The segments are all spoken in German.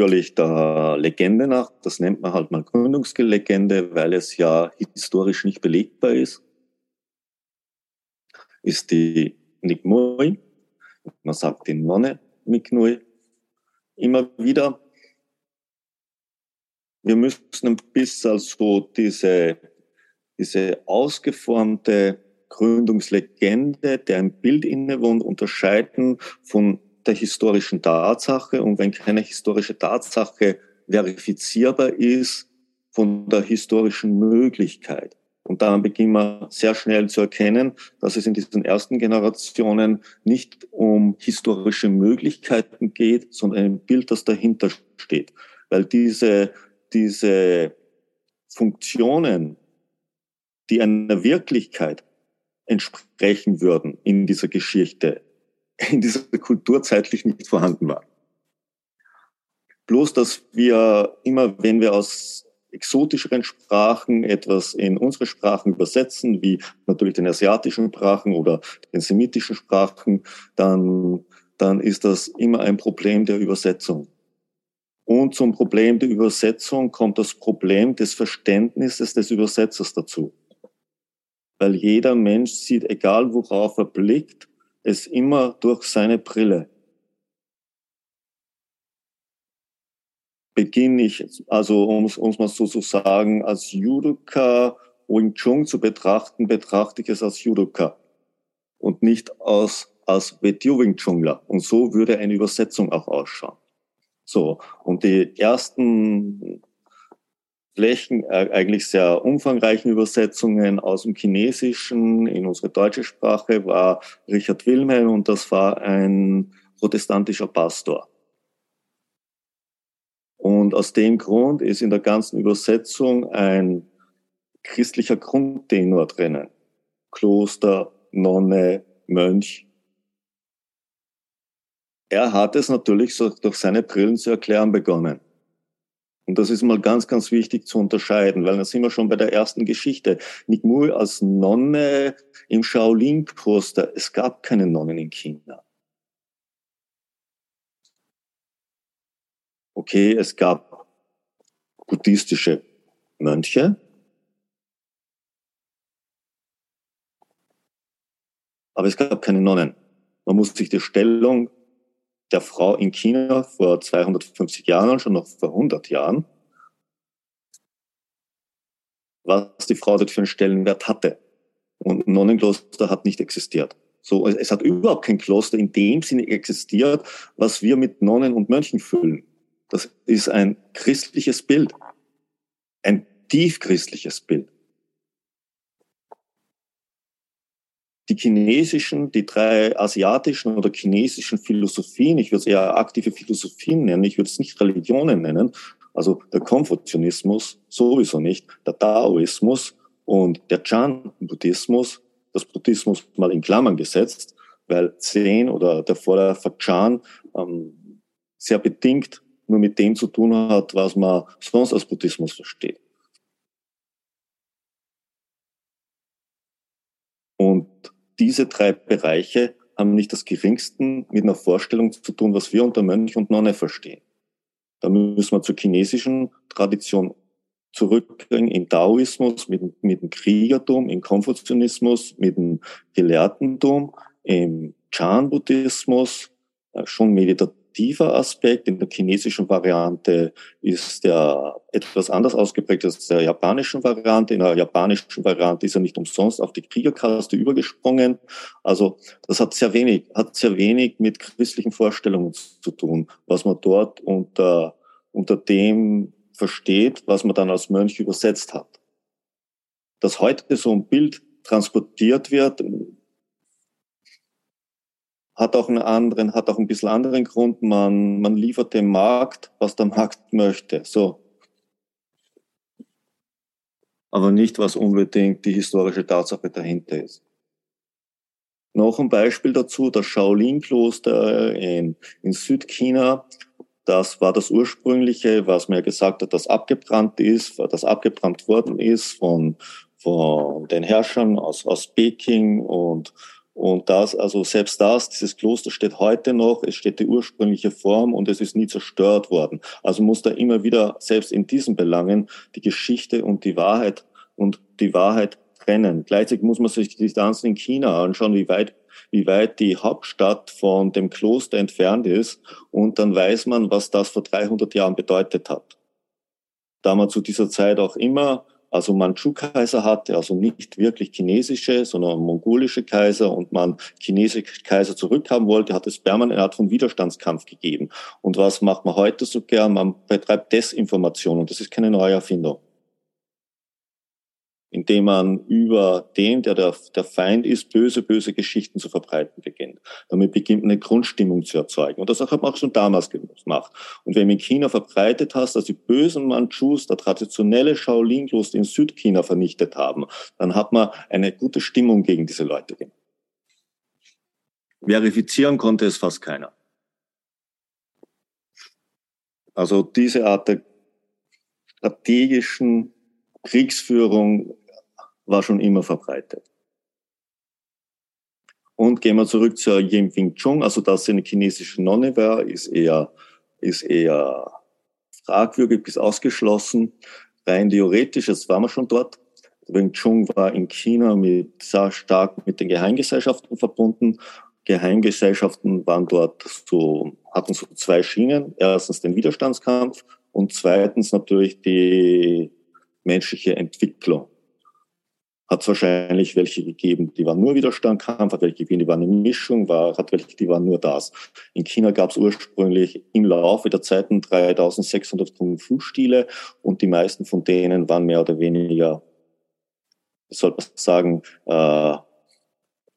Natürlich der Legende nach, das nennt man halt mal Gründungslegende, weil es ja historisch nicht belegbar ist, ist die Nikmui, man sagt die Nonne Niknui, immer wieder. Wir müssen ein bisschen so diese, diese ausgeformte Gründungslegende, der ein Bild innewohnt, unterscheiden von der historischen Tatsache und wenn keine historische Tatsache verifizierbar ist, von der historischen Möglichkeit. Und dann beginnen wir sehr schnell zu erkennen, dass es in diesen ersten Generationen nicht um historische Möglichkeiten geht, sondern ein Bild, das dahinter steht. Weil diese, diese Funktionen, die einer Wirklichkeit entsprechen würden in dieser Geschichte, in dieser Kultur zeitlich nicht vorhanden war. Bloß, dass wir immer, wenn wir aus exotischeren Sprachen etwas in unsere Sprachen übersetzen, wie natürlich den asiatischen Sprachen oder den semitischen Sprachen, dann, dann ist das immer ein Problem der Übersetzung. Und zum Problem der Übersetzung kommt das Problem des Verständnisses des Übersetzers dazu. Weil jeder Mensch sieht, egal worauf er blickt, es immer durch seine Brille. Beginne ich, also um es mal so zu sagen, als Judoka Wing Chun zu betrachten, betrachte ich es als Judoka und nicht als, als Wetiu Wing Chunler. Und so würde eine Übersetzung auch ausschauen. So. Und die ersten Flächen, äh, eigentlich sehr umfangreichen Übersetzungen aus dem Chinesischen in unsere deutsche Sprache war Richard Wilhelm und das war ein protestantischer Pastor. Und aus dem Grund ist in der ganzen Übersetzung ein christlicher Grundtenor drinnen. Kloster, Nonne, Mönch. Er hat es natürlich durch seine Brillen zu erklären begonnen. Und das ist mal ganz, ganz wichtig zu unterscheiden, weil da sind wir schon bei der ersten Geschichte. Nick Moore als Nonne im Shaolin-Kloster. Es gab keine Nonnen in China. Okay, es gab buddhistische Mönche. Aber es gab keine Nonnen. Man muss sich die Stellung der Frau in China vor 250 Jahren, schon noch vor 100 Jahren, was die Frau dort für einen Stellenwert hatte. Und ein Nonnenkloster hat nicht existiert. So, es hat überhaupt kein Kloster in dem Sinne existiert, was wir mit Nonnen und Mönchen füllen. Das ist ein christliches Bild. Ein tiefchristliches Bild. Die chinesischen, die drei asiatischen oder chinesischen Philosophien, ich würde es eher aktive Philosophien nennen, ich würde es nicht Religionen nennen, also der Konfuzianismus sowieso nicht, der Daoismus und der Chan-Buddhismus, das Buddhismus mal in Klammern gesetzt, weil Zen oder der Vorläufer Chan ähm, sehr bedingt nur mit dem zu tun hat, was man sonst als Buddhismus versteht. Diese drei Bereiche haben nicht das geringsten mit einer Vorstellung zu tun, was wir unter Mönch und Nonne verstehen. Da müssen wir zur chinesischen Tradition zurückgehen, im Taoismus, mit, mit dem Kriegertum, im Konfuzianismus, mit dem Gelehrtentum, im Chan-Buddhismus, äh, schon meditativ meditativer Aspekt. In der chinesischen Variante ist der etwas anders ausgeprägt als der japanischen Variante. In der japanischen Variante ist er nicht umsonst auf die Kriegerkaste übergesprungen. Also das hat sehr wenig, hat sehr wenig mit christlichen Vorstellungen zu tun, was man dort unter, unter dem versteht, was man dann als Mönch übersetzt hat. Dass heute so ein Bild transportiert wird, hat auch einen anderen, hat auch ein bisschen anderen Grund. Man, man liefert dem Markt, was der Markt möchte. So. aber nicht, was unbedingt die historische Tatsache dahinter ist. Noch ein Beispiel dazu, das Shaolin-Kloster in, in Südchina. Das war das ursprüngliche, was mir gesagt hat, das abgebrannt ist, das abgebrannt worden ist von, von den Herrschern aus, aus Peking und, und das, also selbst das, dieses Kloster steht heute noch, es steht die ursprüngliche Form und es ist nie zerstört worden. Also muss da immer wieder, selbst in diesen Belangen, die Geschichte und die Wahrheit und die Wahrheit trennen. Gleichzeitig muss man sich die Distanzen in China anschauen, wie weit, wie weit die Hauptstadt von dem Kloster entfernt ist. Und dann weiß man, was das vor 300 Jahren bedeutet hat. Da man zu dieser Zeit auch immer also Mandschu-Kaiser hatte, also nicht wirklich chinesische, sondern mongolische Kaiser und man chinesische Kaiser zurückhaben wollte, hat es permanent eine Art von Widerstandskampf gegeben. Und was macht man heute so gern? Man betreibt Desinformation und das ist keine neue Erfindung indem man über den, der, der Feind ist, böse, böse Geschichten zu verbreiten beginnt. Damit beginnt eine Grundstimmung zu erzeugen. Und das hat man auch schon damals gemacht. Und wenn du in China verbreitet hast, dass die bösen Mandschus der traditionelle Shaolin-Kloster in Südchina vernichtet haben, dann hat man eine gute Stimmung gegen diese Leute. Verifizieren konnte es fast keiner. Also diese Art der strategischen Kriegsführung war schon immer verbreitet. Und gehen wir zurück zur Yin Wing Chun, also dass sie eine chinesische Nonne war, ist eher, ist eher fragwürdig bis ausgeschlossen. Rein theoretisch, jetzt waren wir schon dort. Wing Chun war in China mit, sehr stark mit den Geheimgesellschaften verbunden. Geheimgesellschaften waren dort so, hatten so zwei Schienen. Erstens den Widerstandskampf und zweitens natürlich die menschliche Entwicklung hat es wahrscheinlich welche gegeben, die waren nur Widerstandskampf, hat welche gegeben, die waren eine Mischung, war, hat welche, die waren nur das. In China gab es ursprünglich im Laufe der Zeiten 3600 Kung-Fu-Stile und die meisten von denen waren mehr oder weniger, soll man sagen, äh,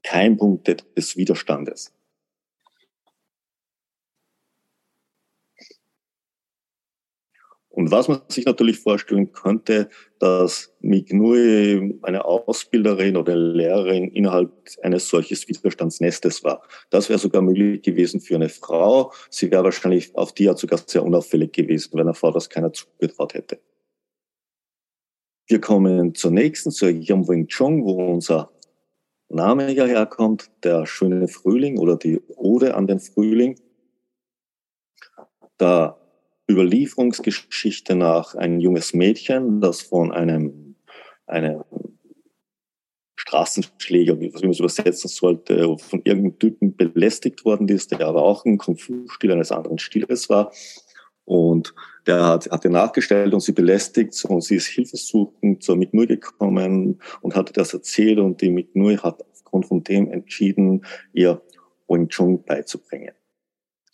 Keimpunkte des Widerstandes. Und was man sich natürlich vorstellen könnte, dass Mignui eine Ausbilderin oder Lehrerin innerhalb eines solches Widerstandsnestes war. Das wäre sogar möglich gewesen für eine Frau. Sie wäre wahrscheinlich auf die Art sogar sehr unauffällig gewesen, wenn eine Frau das keiner zugetraut hätte. Wir kommen zur nächsten, zur Yam Wing Chong, wo unser Name ja herkommt, der schöne Frühling oder die Ode an den Frühling. Da Überlieferungsgeschichte nach ein junges Mädchen, das von einem, einem Straßenschläger, wie man es übersetzen sollte, von irgendeinem Typen belästigt worden ist, der aber auch ein Kung-Fu-Stil eines anderen Stiles war. Und der hat, hat ihr nachgestellt und sie belästigt und sie ist hilfesuchend zur Mitnui gekommen und hatte das erzählt und die Mitnui hat aufgrund von dem entschieden, ihr Wing Chun beizubringen.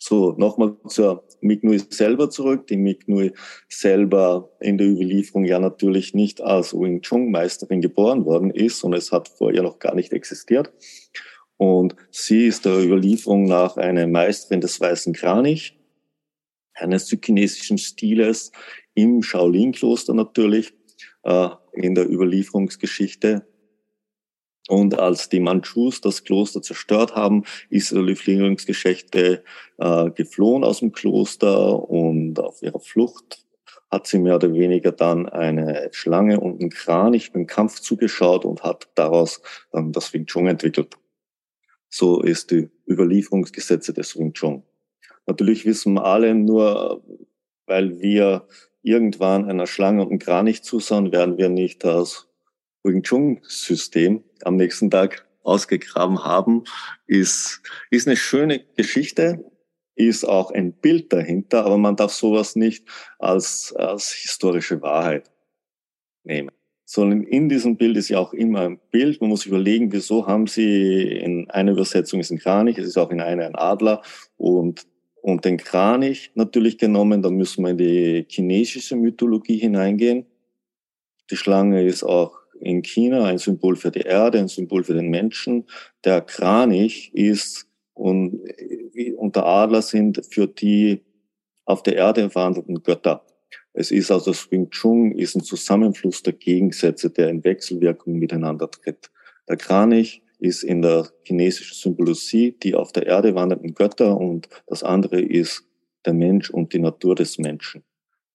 So, nochmal zur Mignui selber zurück. Die Mignui selber in der Überlieferung ja natürlich nicht als Wing Chun Meisterin geboren worden ist, sondern es hat vor ihr noch gar nicht existiert. Und sie ist der Überlieferung nach eine Meisterin des Weißen Kranich, eines südchinesischen Stiles im Shaolin-Kloster natürlich, äh, in der Überlieferungsgeschichte und als die Mandschus das Kloster zerstört haben, ist die Flüchtlingsgeschichte äh, geflohen aus dem Kloster und auf ihrer Flucht hat sie mehr oder weniger dann eine Schlange und einen Kranich beim Kampf zugeschaut und hat daraus dann das Wing Chun entwickelt. So ist die Überlieferungsgesetze des Wing Chun. Natürlich wissen wir alle nur, weil wir irgendwann einer Schlange und einem Kranich zusahen, werden wir nicht das Wing Chun System am nächsten Tag ausgegraben haben, ist, ist eine schöne Geschichte, ist auch ein Bild dahinter, aber man darf sowas nicht als, als historische Wahrheit nehmen. Sondern in diesem Bild ist ja auch immer ein Bild. Man muss überlegen, wieso haben sie in einer Übersetzung ist ein Kranich, es ist auch in einer ein Adler und und den Kranich natürlich genommen, dann müssen wir in die chinesische Mythologie hineingehen. Die Schlange ist auch in China ein Symbol für die Erde, ein Symbol für den Menschen. Der Kranich ist und, und der Adler sind für die auf der Erde verhandelten Götter. Es ist also das Wing Chun ist ein Zusammenfluss der Gegensätze, der in Wechselwirkung miteinander tritt. Der Kranich ist in der chinesischen Symbologie die auf der Erde wandernden Götter und das andere ist der Mensch und die Natur des Menschen,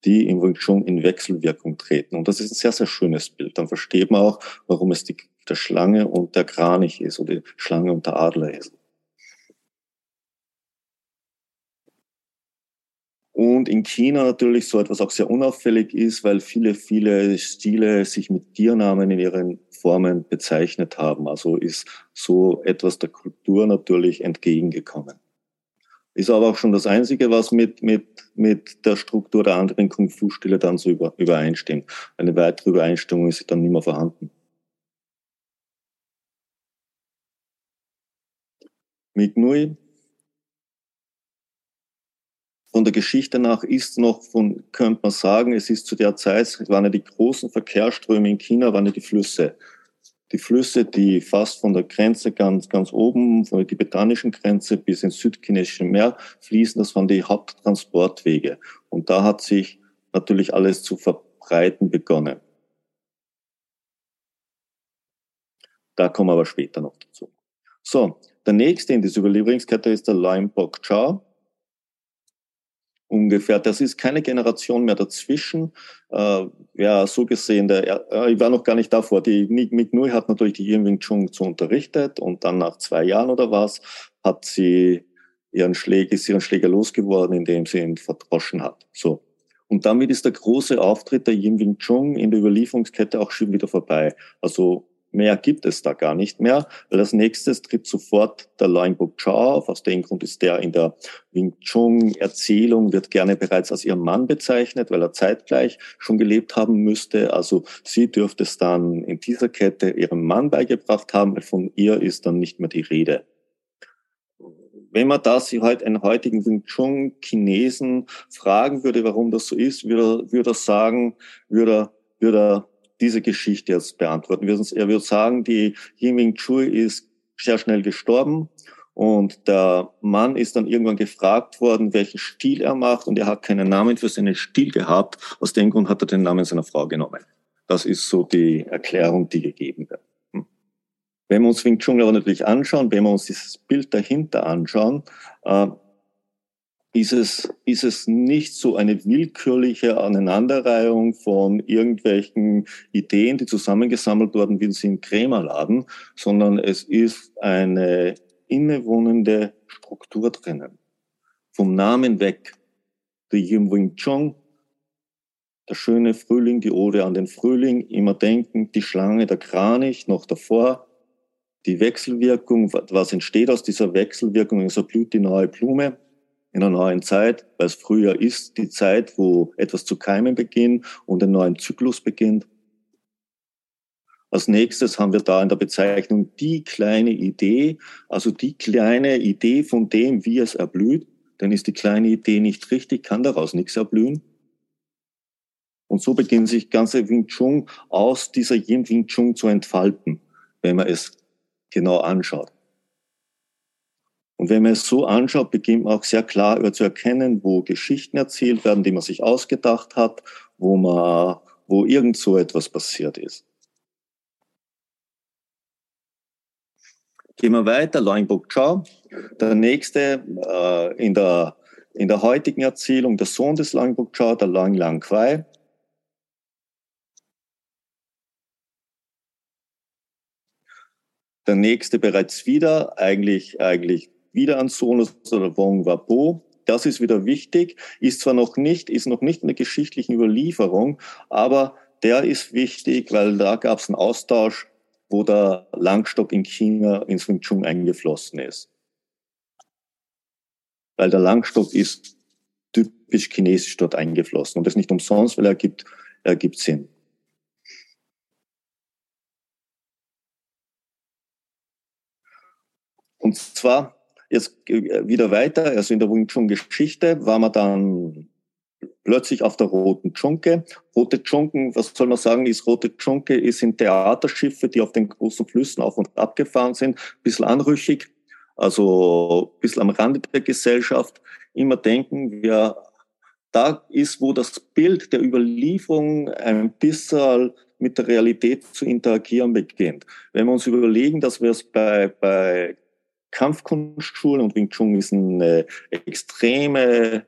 die im Wing Chun in Wechselwirkung treten. Und das ist ein sehr, sehr schönes Bild. Dann versteht man auch, warum es die, der Schlange und der Kranich ist oder die Schlange und der Adler ist. Und in China natürlich so etwas auch sehr unauffällig ist, weil viele, viele Stile sich mit Tiernamen in ihren Formen bezeichnet haben. Also ist so etwas der Kultur natürlich entgegengekommen. Ist aber auch schon das Einzige, was mit, mit, mit der Struktur der anderen Kung-Fu-Stile dann so über, übereinstimmt. Eine weitere Übereinstimmung ist dann nicht mehr vorhanden. Mit Nui von der Geschichte nach ist noch von, könnte man sagen, es ist zu der Zeit, waren ja die großen Verkehrsströme in China, waren ja die Flüsse. Die Flüsse, die fast von der Grenze ganz, ganz oben, von der tibetanischen Grenze bis ins südchinesische Meer fließen, das waren die Haupttransportwege. Und da hat sich natürlich alles zu verbreiten begonnen. Da kommen wir aber später noch dazu. So, der nächste in dieser Überlieferungskette ist der Lime Bok Cha ungefähr. Das ist keine Generation mehr dazwischen. Äh, ja, so gesehen, der, äh, ich war noch gar nicht davor. Die Mick Nui hat natürlich die Yin Wing Chun zu unterrichtet und dann nach zwei Jahren oder was hat sie ihren Schläger, ist ihren Schläger losgeworden, indem sie ihn verdroschen hat. So. Und damit ist der große Auftritt der Yin Wing Chun in der Überlieferungskette auch schon wieder vorbei. Also Mehr gibt es da gar nicht mehr, weil als nächstes tritt sofort der Loin Buk Chao auf. Aus dem Grund ist der in der Wing Chun Erzählung, wird gerne bereits als ihr Mann bezeichnet, weil er zeitgleich schon gelebt haben müsste. Also sie dürfte es dann in dieser Kette ihrem Mann beigebracht haben, weil von ihr ist dann nicht mehr die Rede. Wenn man das heute einen heutigen Wing Chun Chinesen fragen würde, warum das so ist, würde, er sagen, würde, würde er diese Geschichte jetzt beantworten. Er würde sagen, die Yiming Chui ist sehr schnell gestorben und der Mann ist dann irgendwann gefragt worden, welchen Stil er macht und er hat keinen Namen für seinen Stil gehabt. Aus dem Grund hat er den Namen seiner Frau genommen. Das ist so die Erklärung, die gegeben wird. Hm. Wenn wir uns Wing Chun aber natürlich anschauen, wenn wir uns dieses Bild dahinter anschauen, äh, ist es, ist es nicht so eine willkürliche Aneinanderreihung von irgendwelchen Ideen, die zusammengesammelt wurden, wie sie im Krämerladen, sondern es ist eine innewohnende Struktur drinnen. Vom Namen weg. Der Yim Wing Chong, der schöne Frühling, die Ode an den Frühling, immer denken, die Schlange, der Kranich, noch davor, die Wechselwirkung, was entsteht aus dieser Wechselwirkung, so blüht die neue Blume, in einer neuen Zeit, weil es Frühjahr ist, die Zeit, wo etwas zu keimen beginnt und ein neuer Zyklus beginnt. Als nächstes haben wir da in der Bezeichnung die kleine Idee, also die kleine Idee von dem, wie es erblüht. Denn ist die kleine Idee nicht richtig, kann daraus nichts erblühen. Und so beginnt sich ganze Wing Chun aus dieser Yin Wing Chun zu entfalten, wenn man es genau anschaut. Und wenn man es so anschaut, beginnt man auch sehr klar zu erkennen, wo Geschichten erzählt werden, die man sich ausgedacht hat, wo man, wo irgend so etwas passiert ist. Gehen wir weiter, Buk Chao. Der nächste äh, in, der, in der heutigen Erzählung, der Sohn des Buk Chao, der Lang Lang Kwai. Der nächste bereits wieder, eigentlich, eigentlich wieder an Sonus oder Wong Wapo. Das ist wieder wichtig, ist zwar noch nicht, ist noch nicht in der geschichtlichen Überlieferung, aber der ist wichtig, weil da gab es einen Austausch, wo der Langstock in China ins Wing Chun eingeflossen ist. Weil der Langstock ist typisch chinesisch dort eingeflossen und das nicht umsonst, weil er gibt, er gibt Sinn. Und zwar Jetzt wieder weiter, also in der Wing Chun Geschichte war man dann plötzlich auf der Roten Dschunke. Rote Dschunken, was soll man sagen, ist Rote Dschunke, ist in Theaterschiffe, die auf den großen Flüssen auf und ab gefahren sind, ein bisschen anrüchig, also ein bisschen am Rande der Gesellschaft. Immer denken, wir da ist, wo das Bild der Überlieferung ein bisschen mit der Realität zu interagieren beginnt. Wenn wir uns überlegen, dass wir es bei, bei Kampfkunstschulen und Wing Chun ist eine extreme,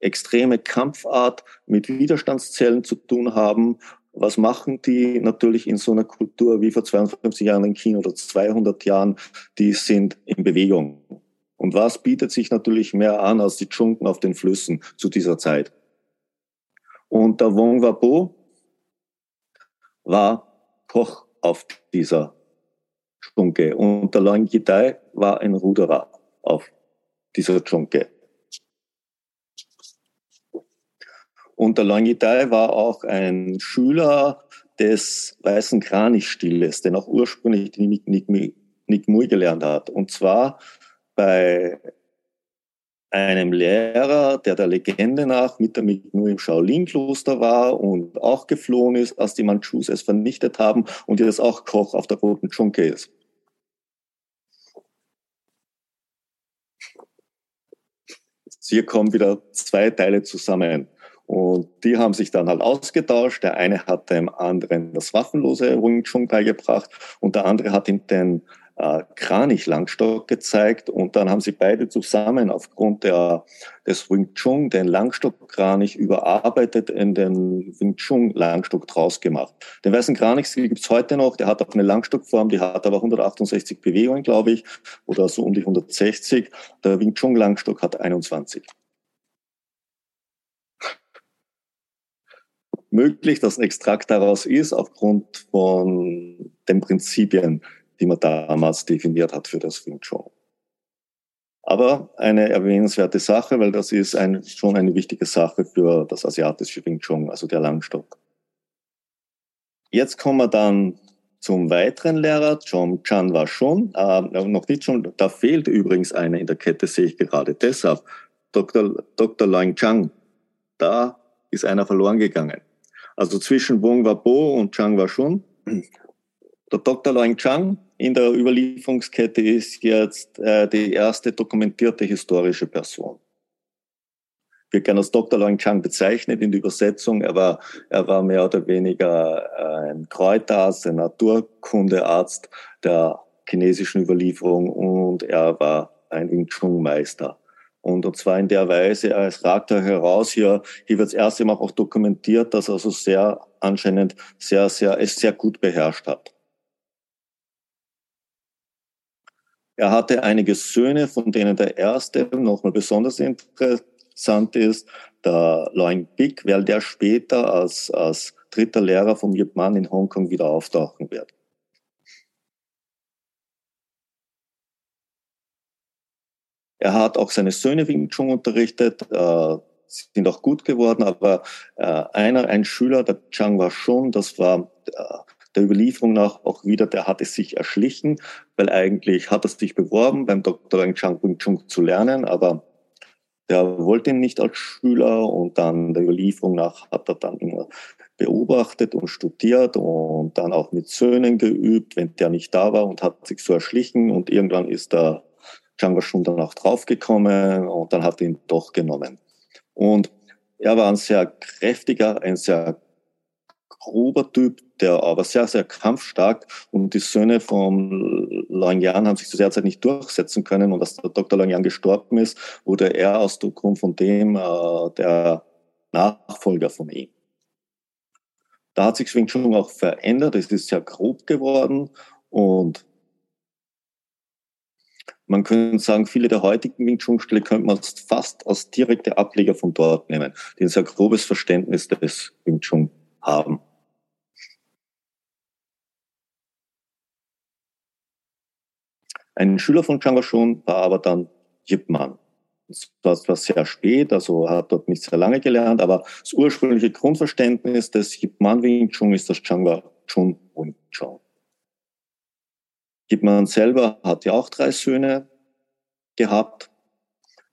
extreme Kampfart mit Widerstandszellen zu tun haben. Was machen die natürlich in so einer Kultur wie vor 52 Jahren in China oder 200 Jahren? Die sind in Bewegung. Und was bietet sich natürlich mehr an als die Dschunken auf den Flüssen zu dieser Zeit? Und der Wong Wabo war Koch auf dieser Schunke und der Lang Yidai war ein Ruderer auf dieser Schunke. Und der Lang Yidai war auch ein Schüler des weißen Kranichstiles, den auch ursprünglich Nick, Nick, Nick Mui gelernt hat. Und zwar bei einem Lehrer, der der Legende nach mit der nur im Shaolin-Kloster war und auch geflohen ist, als die Manchus es vernichtet haben und jetzt auch Koch auf der Roten Dschunke ist. Hier kommen wieder zwei Teile zusammen. Und die haben sich dann halt ausgetauscht. Der eine hat dem anderen das waffenlose Wing Chun beigebracht und der andere hat ihm den äh, Kranich-Langstock gezeigt und dann haben sie beide zusammen aufgrund der, des Wing Chun den Langstock-Kranich überarbeitet in den Wing Chun Langstock draus gemacht. Den weißen Kranich gibt's heute noch, der hat auch eine Langstockform, die hat aber 168 Bewegungen, glaube ich, oder so um die 160. Der Wing Chun Langstock hat 21. Möglich, dass ein Extrakt daraus ist, aufgrund von den Prinzipien, die man damals definiert hat für das Wing Chun. Aber eine erwähnenswerte Sache, weil das ist ein, schon eine wichtige Sache für das asiatische Wing Chun, also der Langstock. Jetzt kommen wir dann zum weiteren Lehrer, John Chan war schon, äh, noch nicht schon, da fehlt übrigens einer in der Kette, sehe ich gerade deshalb. Dr. Dr. Lang Chang, da ist einer verloren gegangen. Also zwischen Wong Wabo und Chang Washun. Der Dr. Lang Chang in der Überlieferungskette ist jetzt äh, die erste dokumentierte historische Person. Wir können als Dr. Lang Chang bezeichnet in der Übersetzung. Er war, er war mehr oder weniger äh, ein Kräuterarzt, ein Naturkundearzt der chinesischen Überlieferung und er war ein Wing Chun Meister. Und, und zwar in der Weise, es ragt da heraus hier, hier wird das erste Mal auch dokumentiert, dass er also sehr anscheinend sehr, sehr, es sehr gut beherrscht hat. Er hatte einige Söhne, von denen der erste nochmal besonders interessant ist, der Loing Big, weil der später als, als dritter Lehrer vom Yip Man in Hongkong wieder auftauchen wird. Er hat auch seine Söhne Wing Chun unterrichtet, äh, sind auch gut geworden, aber äh, einer, ein Schüler, der Chang war schon, das war äh, der Überlieferung nach auch wieder, der hat es sich erschlichen, weil eigentlich hat er sich beworben, beim Dr. Wang Chang Wing Chun zu lernen, aber der wollte ihn nicht als Schüler und dann der Überlieferung nach hat er dann immer beobachtet und studiert und dann auch mit Söhnen geübt, wenn der nicht da war und hat sich so erschlichen und irgendwann ist der Django schon dann auch draufgekommen und dann hat er ihn doch genommen. Und er war ein sehr kräftiger, ein sehr grober Typ, der aber sehr, sehr kampfstark und die Söhne von Langyan haben sich zu der Zeit nicht durchsetzen können und als der Dr. Langyan gestorben ist, wurde er aus Grund von dem äh, der Nachfolger von ihm. Da hat sich Wing Chun auch verändert, es ist sehr grob geworden und man könnte sagen, viele der heutigen Wing Chun Stile könnte man fast als direkte Ableger von dort nehmen, die ein sehr grobes Verständnis des Wing Chun haben. Ein Schüler von Chang Shun war aber dann Yip Man. Das war sehr spät, also hat dort nicht sehr lange gelernt, aber das ursprüngliche Grundverständnis des Yip Man Wing Chun ist das Chang Chun Wing Chun. Yip Man selber hat ja auch drei Söhne gehabt.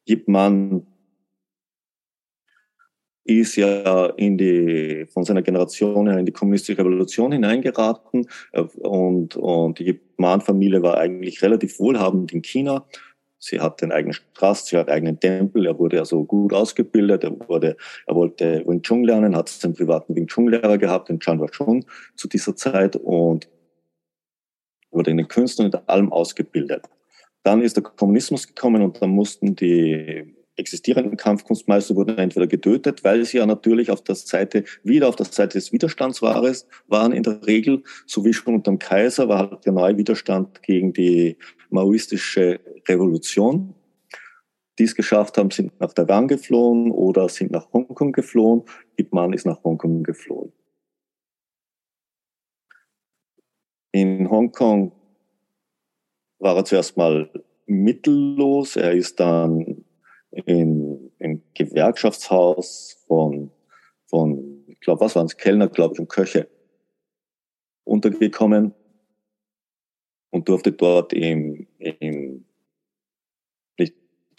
Yip Man ist ja in die, von seiner Generation her in die kommunistische Revolution hineingeraten und, und die Man-Familie war eigentlich relativ wohlhabend in China. Sie hat den eigenen Straß, sie hat einen eigenen Tempel. Er wurde also gut ausgebildet. Er wurde, er wollte Wing Chun lernen, hat seinen privaten Wing Chun Lehrer gehabt, den Chan Chun zu dieser Zeit und wurde in den Künsten und allem ausgebildet. Dann ist der Kommunismus gekommen und dann mussten die existierenden Kampfkunstmeister wurden entweder getötet, weil sie ja natürlich auf der Seite, wieder auf der Seite des Widerstands waren in der Regel, so wie schon unter dem Kaiser war halt der neue Widerstand gegen die maoistische Revolution. Die es geschafft haben, sind nach Taiwan geflohen oder sind nach Hongkong geflohen. Ip Man ist nach Hongkong geflohen. In Hongkong war er zuerst mal mittellos. Er ist dann in, im Gewerkschaftshaus von, von ich glaube, was waren es, Kellner, glaube ich, und Köche untergekommen und durfte dort im, im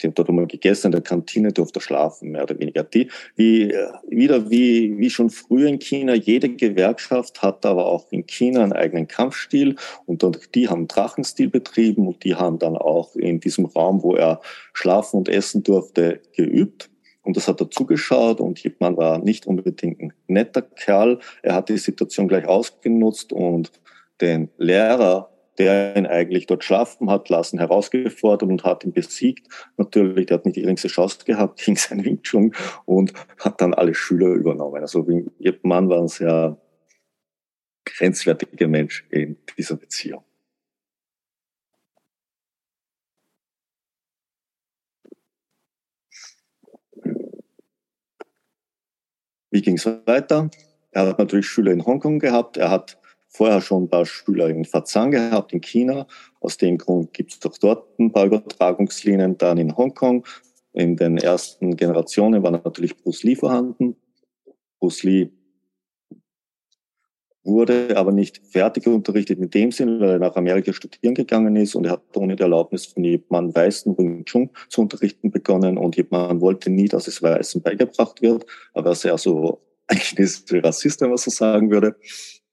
nicht, dort einmal gegessen, in der Kantine durfte schlafen, mehr oder weniger. Die, wie, wieder wie, wie schon früher in China, jede Gewerkschaft hat aber auch in China einen eigenen Kampfstil und dort, die haben Drachenstil betrieben und die haben dann auch in diesem Raum, wo er schlafen und essen durfte, geübt. Und das hat er zugeschaut und Jipman war nicht unbedingt ein netter Kerl. Er hat die Situation gleich ausgenutzt und den Lehrer der ihn eigentlich dort schlafen hat lassen, herausgefordert und hat ihn besiegt. Natürlich, der hat nicht die geringste Chance gehabt gegen seinen Wing Chun und hat dann alle Schüler übernommen. Also Wing Yip Man war ein sehr grenzwertiger Mensch in dieser Beziehung. Wie ging es weiter? Er hat natürlich Schüler in Hongkong gehabt. Er hat vorher schon ein paar Schüler in Fazan gehabt, in China. Aus dem Grund gibt es doch dort ein paar Übertragungslinien. Dann in Hongkong. In den ersten Generationen war natürlich Bruce Lee vorhanden. Bruce Lee wurde aber nicht fertig unterrichtet in dem Sinn, weil er nach Amerika studieren gegangen ist und er hat ohne die Erlaubnis von jemandem Weißen Wing Chun zu unterrichten begonnen und jemand wollte nie, dass es Weißen beigebracht wird. aber Er war sehr so ein Rassist, wenn man so sagen würde.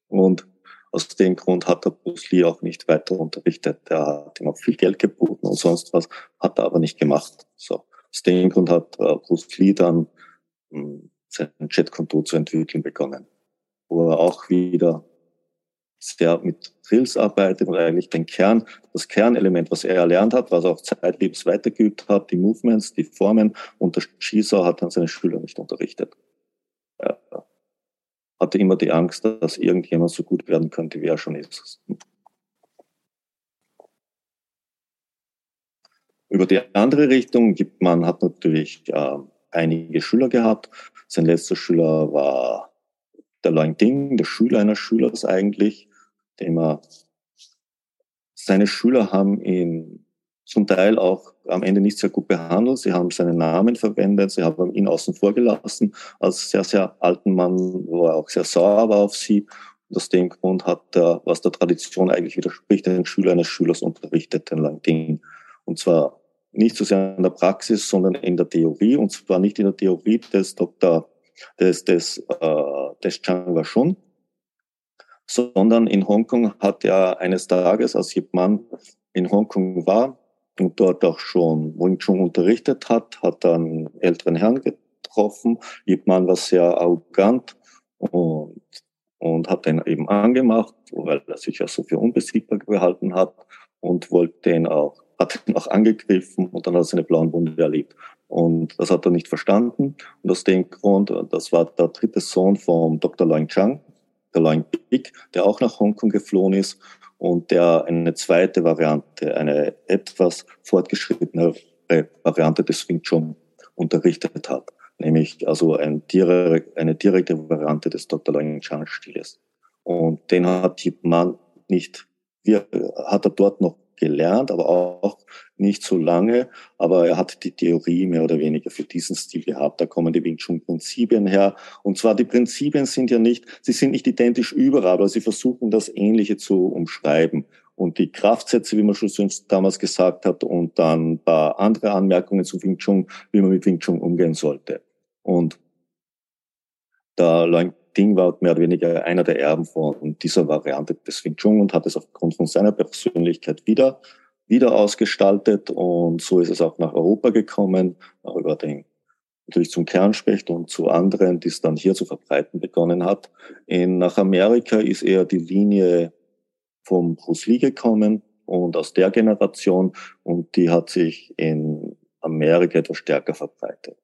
Und aus dem Grund hat der Bruce Lee auch nicht weiter unterrichtet. Er hat ihm auch viel Geld geboten und sonst was, hat er aber nicht gemacht. So. Aus dem Grund hat äh, Bruce Lee dann hm, sein Jetkonto zu entwickeln begonnen, wo er auch wieder sehr mit Drills arbeitet und eigentlich den Kern, das Kernelement, was er erlernt hat, was er auch zeitlebens weitergeübt hat, die Movements, die Formen und das Schießer hat dann seine Schüler nicht unterrichtet. Ja hatte immer die Angst, dass irgendjemand so gut werden könnte, wie er schon ist. Über die andere Richtung gibt man hat natürlich äh, einige Schüler gehabt. Sein letzter Schüler war der Lang Ding, der Schüler eines Schülers eigentlich, dem er seine Schüler haben ihn zum Teil auch am Ende nicht sehr gut behandelt. Sie haben seinen Namen verwendet, sie haben ihn außen vor gelassen als sehr, sehr alten Mann, wo er auch sehr sauer war auf sie. Und aus dem Grund hat er, was der Tradition eigentlich widerspricht, den Schüler eines Schülers unterrichtet, den Lang Ding. Und zwar nicht so sehr in der Praxis, sondern in der Theorie. Und zwar nicht in der Theorie des Dr. des, des, äh, des Chang Washun, sondern in Hongkong hat er eines Tages, als Yip Man in Hongkong war, und dort auch schon Wing Chun unterrichtet hat, hat dann älteren Herrn getroffen. Ip Man war sehr arrogant und, und hat den eben angemacht, weil er sich ja so für unbesiegbar gehalten hat und wollte den auch, hat ihn auch angegriffen und dann hat er seine blauen Wunde erlebt. Und das hat er nicht verstanden. Und aus dem Grund, das war der dritte Sohn von Dr. Loing Chang, der Loing Big, der auch nach Hongkong geflohen ist und der eine zweite Variante, eine etwas fortgeschrittenere Variante des Wing Chun unterrichtet hat, nämlich also ein, eine direkte Variante des Dr. Lang Chan Stiles. Und den hat man nicht, wie, hat er dort noch gelernt, aber auch nicht so lange. Aber er hat die Theorie mehr oder weniger für diesen Stil gehabt. Da kommen die Wing Chun Prinzipien her. Und zwar die Prinzipien sind ja nicht, sie sind nicht identisch überall, aber sie versuchen das Ähnliche zu umschreiben. Und die Kraftsätze, wie man schon damals gesagt hat, und dann ein paar andere Anmerkungen zu Wing Chun, wie man mit Wing Chun umgehen sollte. Und da Leung Ding war mehr oder weniger einer der Erben von dieser Variante des Wing Chun und hat es aufgrund von seiner Persönlichkeit wieder wieder ausgestaltet und so ist es auch nach Europa gekommen, auch über den natürlich zum Kernspecht und zu anderen, die es dann hier zu verbreiten begonnen hat. In, nach Amerika ist eher die Linie vom Bruce Lee gekommen und aus der Generation und die hat sich in Amerika etwas stärker verbreitet.